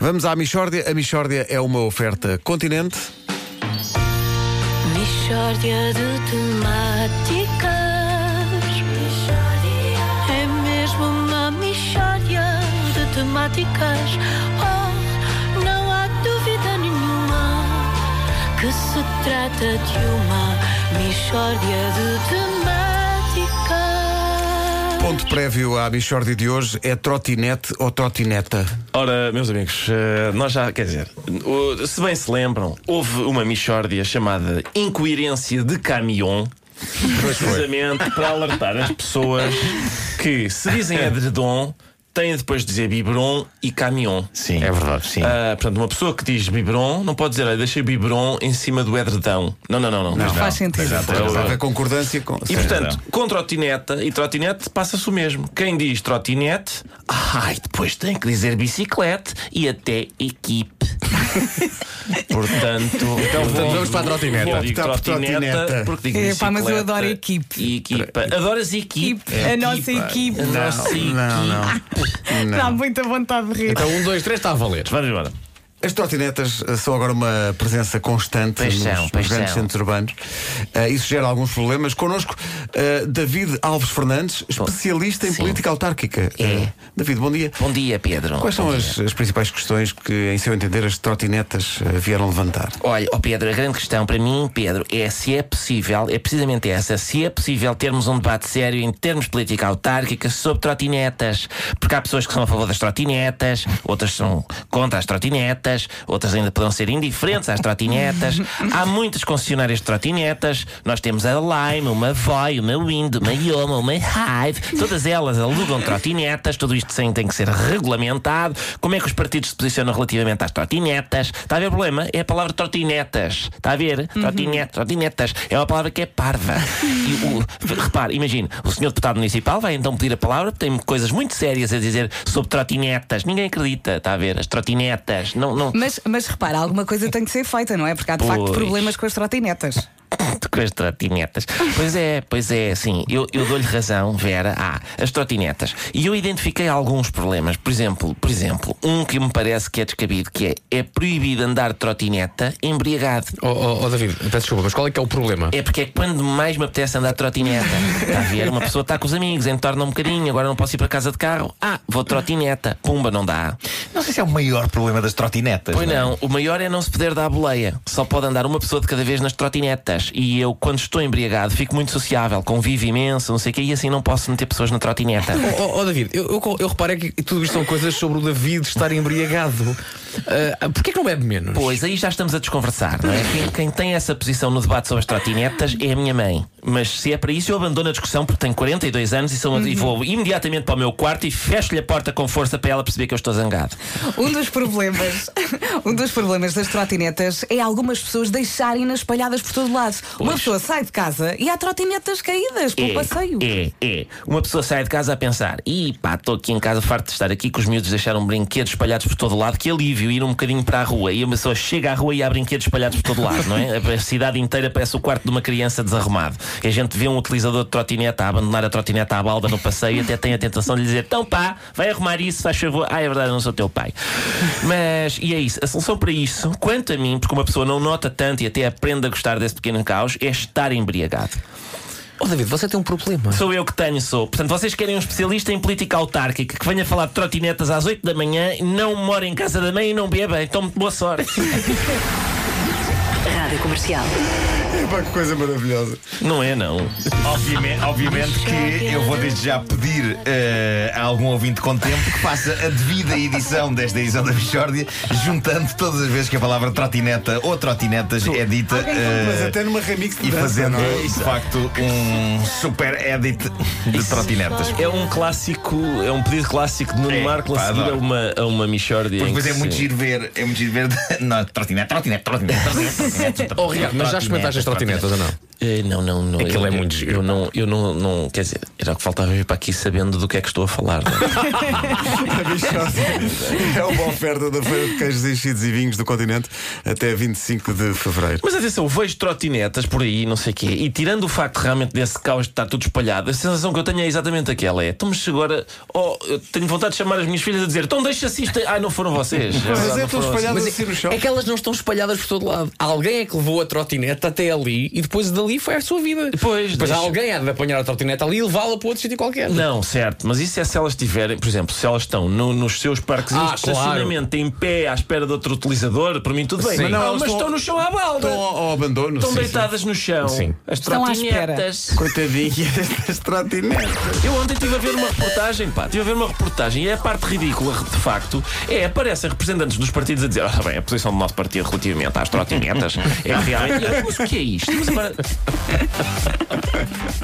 Vamos à Michórdia. A Michórdia é uma oferta continente. Mishória de temáticas. É mesmo uma mishória de temáticas. Oh, não há dúvida nenhuma que se trata de uma mishória de temáticas. Ponto prévio à Michórdia de hoje é trotinete ou trotineta. Ora, meus amigos, eh, nós já, quer dizer, se bem se lembram, houve uma mixórdia chamada Incoerência de Camion. Precisamente para alertar as pessoas que se dizem edredom, têm depois de dizer biberon e camion. Sim, é verdade, sim. Ah, portanto, uma pessoa que diz biberon não pode dizer, olha, deixei biberon em cima do edredão. Não, não, não. não. Faz sentido. Exato, É haver concordância com. E portanto, com trotineta e trotinete passa-se o mesmo. Quem diz trotinete, ai, depois tem que dizer bicicleta e até equipe. portanto, então vamos para a trotineta. Eu digo trotineta porque digo É, pá, mas eu adoro equipe. E equipa. Adoras equipe? a nossa equipe. A nossa equipe. Não, não. Dá muita vontade de rir. Então, um, dois, três, está a valer. Vamos embora. As trotinetas eh, são agora uma presença constante Pois nos, são, nos pois grandes são. centros urbanos. Eh, isso gera alguns problemas. Connosco, eh, David Alves Fernandes, especialista em sim. política autárquica. É. Eh, David, bom dia. Bom dia, Pedro. Quais são Bom as, dia. as principais questões que, em seu entender, as trotinetas eh, vieram levantar? Olha, ó Pedro, a grande questão para mim, Pedro, é se é possível, é precisamente essa, se é possível termos um debate sério em termos de política autárquica sobre trotinetas. Porque há pessoas que são a favor das trotinetas, outras são contra as trotinetas, outras ainda poderão ser indiferentes às trotinetas. Há muitas concessionárias de trotinetas. Nós temos a Lime, uma Voi, uma Wind, uma Yoma, uma Hive. Todas elas alugam trotinetas. Tudo isto sem, tem que ser regulamentado. Como é que os partidos se posicionam relativamente às trotinetas? Está a ver o problema? É a palavra trotinetas. Está a ver? Trotinete, trotinetas. É uma palavra que é parva. E o, repare, imagine, o senhor deputado municipal vai então pedir a palavra, tem coisas muito sérias a dizer sobre trotinetas. Ninguém acredita, está a ver? As trotinetas. Não, não, Mas, mas repara, alguma coisa tem que ser feita, não é? Porque há de facto Pois. problemas com as trotinetas. Com as trotinetas. Pois é, pois é, sim. Eu, eu dou-lhe razão, Vera. Há as trotinetas. E eu identifiquei alguns problemas. Por exemplo, por exemplo, um que me parece que é descabido, que é é proibido andar de trotineta embriagado. Oh, oh, oh, David, peço desculpa, mas qual é que é o problema? É porque é quando mais me apetece andar de trotineta. Está a ver? Uma pessoa está com os amigos, entorna um bocadinho, agora não posso ir para casa de carro. Ah, vou de trotineta. Pumba, não dá. Não sei se é o maior problema das trotinetas. Pois é? não, o maior é não se poder dar a boleia. Só pode andar uma pessoa de cada vez nas trotinetas. E eu, quando estou embriagado, fico muito sociável, convivo imenso, não sei o quê, e assim não posso meter pessoas na trotineta. Oh, oh, oh, David, eu, eu, eu reparei que tudo isto são coisas sobre o David estar embriagado. Uh, Porquê que não bebe menos? Pois, aí já estamos a desconversar, não é? Quem, quem tem essa posição no debate sobre as trotinetas é a minha mãe. Mas se é para isso, eu abandono a discussão porque tenho 42 anos e, sou, e vou imediatamente para o meu quarto e fecho-lhe a porta com força para ela perceber que eu estou zangado. Um dos problemas, um dos problemas das trotinetas é algumas pessoas deixarem-nas espalhadas por todo lado. Uma pessoa sai de casa e há trotinetas caídas pelo passeio. É, é. Uma pessoa sai de casa a pensar: ih, pá, estou aqui em casa farto de estar aqui, que os miúdos deixaram brinquedos espalhados por todo lado, que alívio ir um bocadinho para a rua. E a pessoa chega à rua e há brinquedos espalhados por todo lado, não é? A cidade inteira parece o quarto de uma criança desarrumado. E a gente vê um utilizador de trotineta a abandonar a trotineta à balda no passeio e até tem a tentação de lhe dizer: então pá, vai arrumar isso, faz favor. Ah, é verdade, eu não sou teu pai. Mas, e é isso. A solução para isso, quanto a mim, porque uma pessoa não nota tanto e até aprende a gostar desse pequeno caos, é estar embriagado. Oh, David, você tem um problema. Sou eu que tenho, sou. Portanto, vocês querem um especialista em política autárquica que venha falar de trotinetas às 8 da manhã, não mora em casa da mãe e não beba. Então, boa sorte. Rádio Comercial. Epá, que coisa maravilhosa. não é, não. Obviamente, obviamente que eu vou desde já pedir eh, a algum ouvinte com tempo que faça a devida edição desta edição da Bichórdia, juntando todas as vezes que a palavra trotineta ou trotinetas é dita. eh, Mas até numa remix de e dança, fazendo, não é? de facto, um super edit de trotinetas. É um clássico, é um pedido clássico de Nuno É, Marco pá, a seguir a adoro. uma, a uma Michórdia. Porque em depois que é muito se- giro ver, é muito giro ver. Não, trotinete, trotinete, trotinete, trotinete, trotinete. Oh, mas já experimentaste as trotinetas ou não? Eh, não, não, não. Aquilo eu, é muito eu- giro. Eu não, eu não, não. Quer dizer, era o que faltava vir para aqui sabendo do que é que estou a falar. é? É uma oferta da Feira de Queijos Enchidos e Vinhos do Continente até 25 de Fevereiro. Mas atenção, eu vejo trotinetas por aí, não sei o quê, e tirando o facto realmente desse caos de estar tudo espalhado, a sensação que eu tenho é exatamente aquela: é, então, mas agora, oh, eu tenho vontade de chamar as minhas filhas a dizer, então deixa-se isto. Ai, não foram vocês. Mas verdade, é não tão foram vocês. espalhado Mas assim no chão. é, é que elas não estão espalhadas por todo lado. Alguém é que levou a trotineta até ali e depois dali foi a sua vida. Depois, depois deixa- alguém há de apanhar a trotineta ali e levá-la para outro sítio qualquer. Não, certo, mas isso é se elas tiverem, por exemplo, se elas estão no- nos seus parques Ah, de estacionamento em pé à espera de outro utilizador, para mim tudo bem. Sim. Mas, não, elas mas estão- estão no chão à balda. Estão ao, ao abandono. Estão sim, deitadas no chão. Sim. As Estão à espera. trotinetas. sim. Coitadinhas das trotinetas. Eu ontem estive a ver uma reportagem, pá, estive a ver uma reportagem e a parte ridícula, de facto, é aparecem representantes dos partidos a dizer, ah, bem, a posição do nosso partido relativamente às trotinetas é realmente. Mas o que é isto? Mas agora.